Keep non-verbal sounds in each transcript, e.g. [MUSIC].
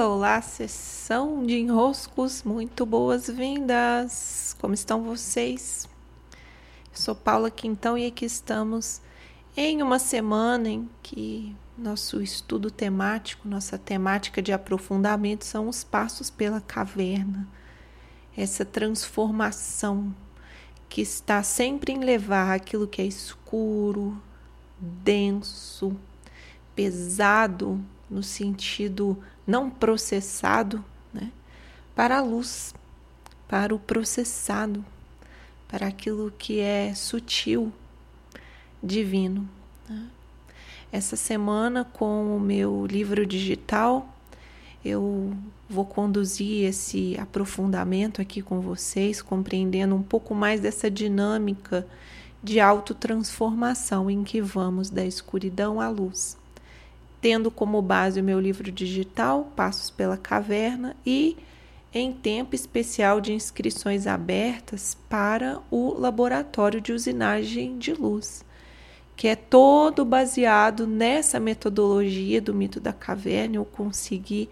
Olá, olá, sessão de enroscos, muito boas-vindas! Como estão vocês? Eu sou Paula Quintão e aqui estamos em uma semana em que nosso estudo temático, nossa temática de aprofundamento são os passos pela caverna, essa transformação que está sempre em levar aquilo que é escuro, denso, pesado no sentido não processado, né, para a luz, para o processado, para aquilo que é sutil, divino. Né. Essa semana, com o meu livro digital, eu vou conduzir esse aprofundamento aqui com vocês, compreendendo um pouco mais dessa dinâmica de autotransformação em que vamos da escuridão à luz tendo como base o meu livro digital, Passos pela Caverna, e em tempo especial de inscrições abertas para o laboratório de usinagem de luz, que é todo baseado nessa metodologia do mito da caverna. Eu consegui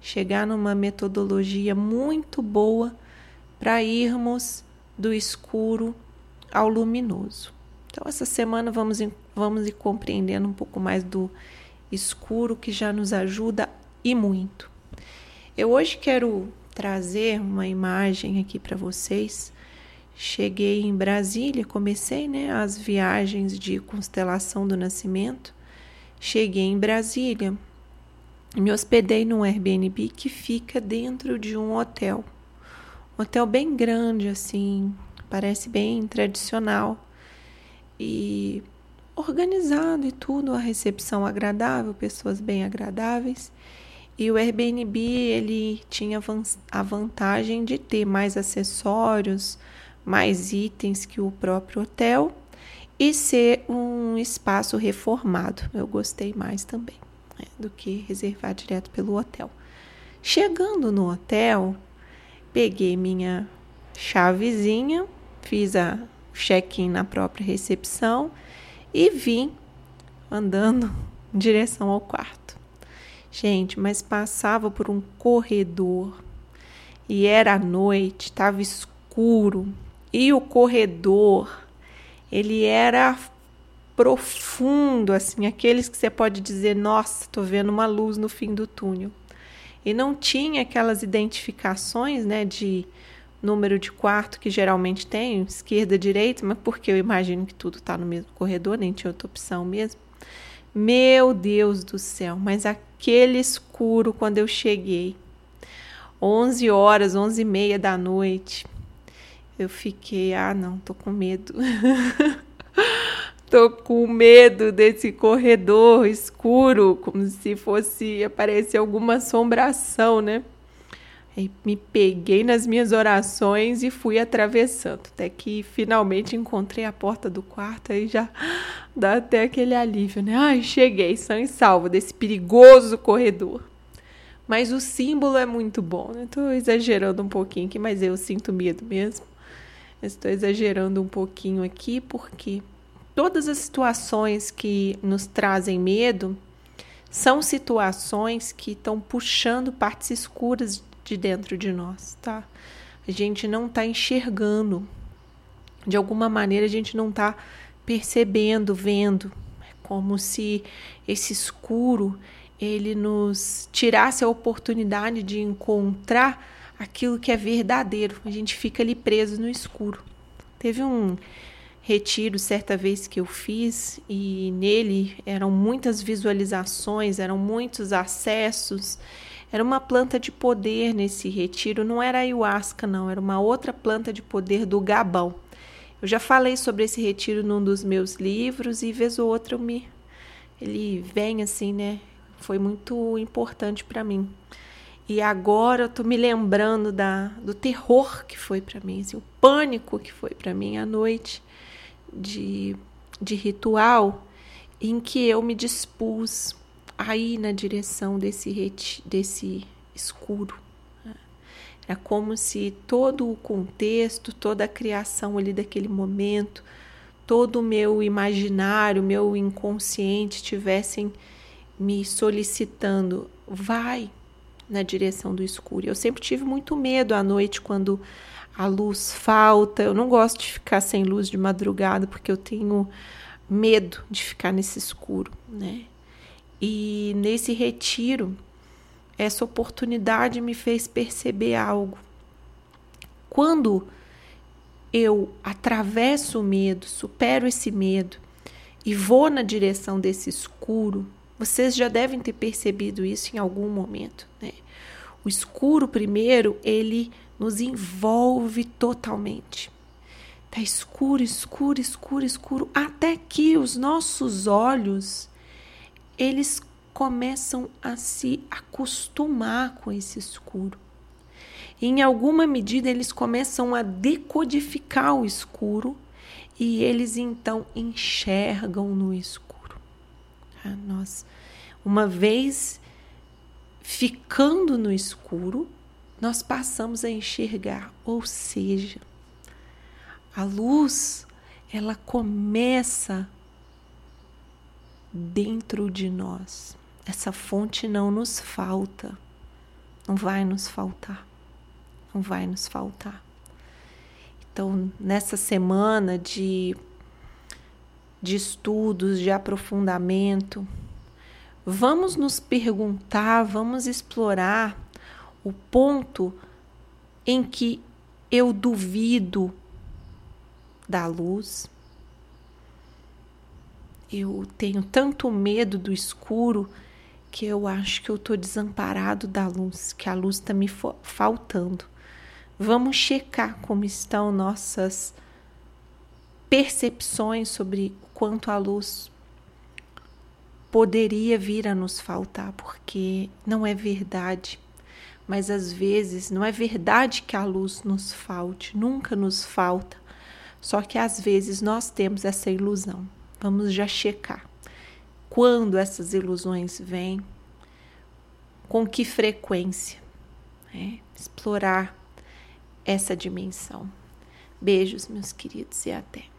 chegar numa metodologia muito boa para irmos do escuro ao luminoso. Então, essa semana vamos, vamos compreendendo um pouco mais do escuro que já nos ajuda e muito. Eu hoje quero trazer uma imagem aqui para vocês. Cheguei em Brasília, comecei né, as viagens de constelação do nascimento. Cheguei em Brasília me hospedei num Airbnb que fica dentro de um hotel. Um hotel bem grande, assim, parece bem tradicional. E organizado e tudo, a recepção agradável, pessoas bem agradáveis. E o Airbnb ele tinha a vantagem de ter mais acessórios, mais itens que o próprio hotel e ser um espaço reformado. Eu gostei mais também né, do que reservar direto pelo hotel. Chegando no hotel, peguei minha chavezinha, fiz a check-in na própria recepção e vim andando em direção ao quarto. Gente, mas passava por um corredor e era noite, estava escuro e o corredor ele era profundo, assim, aqueles que você pode dizer, nossa, tô vendo uma luz no fim do túnel. E não tinha aquelas identificações, né, de número de quarto que geralmente tem, esquerda, direita, mas porque eu imagino que tudo está no mesmo corredor, nem tinha outra opção mesmo. Meu Deus do céu, mas aquele escuro quando eu cheguei, 11 horas, 11 e meia da noite, eu fiquei, ah não, tô com medo. [LAUGHS] tô com medo desse corredor escuro, como se fosse aparecer alguma assombração, né? Aí me peguei nas minhas orações e fui atravessando, até que finalmente encontrei a porta do quarto, aí já dá até aquele alívio, né? Ai, cheguei, sã e salvo desse perigoso corredor. Mas o símbolo é muito bom, né? Tô exagerando um pouquinho aqui, mas eu sinto medo mesmo. Estou exagerando um pouquinho aqui porque todas as situações que nos trazem medo são situações que estão puxando partes escuras de dentro de nós, tá? A gente não está enxergando. De alguma maneira a gente não está percebendo, vendo. É como se esse escuro ele nos tirasse a oportunidade de encontrar aquilo que é verdadeiro. A gente fica ali preso no escuro. Teve um retiro certa vez que eu fiz e nele eram muitas visualizações, eram muitos acessos era uma planta de poder nesse retiro, não era ayahuasca, não, era uma outra planta de poder do Gabão. Eu já falei sobre esse retiro num dos meus livros e vez ou outra eu me ele vem assim, né? Foi muito importante para mim. E agora eu tô me lembrando da, do terror que foi para mim, assim, o pânico que foi para mim à noite de, de ritual em que eu me dispus a ir na direção desse, desse escuro. É como se todo o contexto, toda a criação ali daquele momento, todo o meu imaginário, meu inconsciente tivessem me solicitando: vai, na direção do escuro. Eu sempre tive muito medo à noite quando a luz falta. Eu não gosto de ficar sem luz de madrugada porque eu tenho medo de ficar nesse escuro, né? E nesse retiro, essa oportunidade me fez perceber algo. Quando eu atravesso o medo, supero esse medo e vou na direção desse escuro, vocês já devem ter percebido isso em algum momento, né? O escuro, primeiro, ele nos envolve totalmente. Tá escuro, escuro, escuro, escuro, até que os nossos olhos eles começam a se acostumar com esse escuro. E em alguma medida eles começam a decodificar o escuro e eles então enxergam no escuro. Ah, nós, uma vez ficando no escuro, nós passamos a enxergar, ou seja, a luz ela começa dentro de nós. Essa fonte não nos falta, não vai nos faltar, não vai nos faltar. Então, nessa semana de, de estudos, de aprofundamento, vamos nos perguntar, vamos explorar o ponto em que eu duvido da luz. Eu tenho tanto medo do escuro que eu acho que eu estou desamparado da luz, que a luz está me faltando. Vamos checar como estão nossas percepções sobre quanto a luz poderia vir a nos faltar, porque não é verdade mas às vezes não é verdade que a luz nos falte, nunca nos falta. Só que às vezes nós temos essa ilusão. Vamos já checar. Quando essas ilusões vêm, com que frequência? É, explorar essa dimensão. Beijos, meus queridos, e até.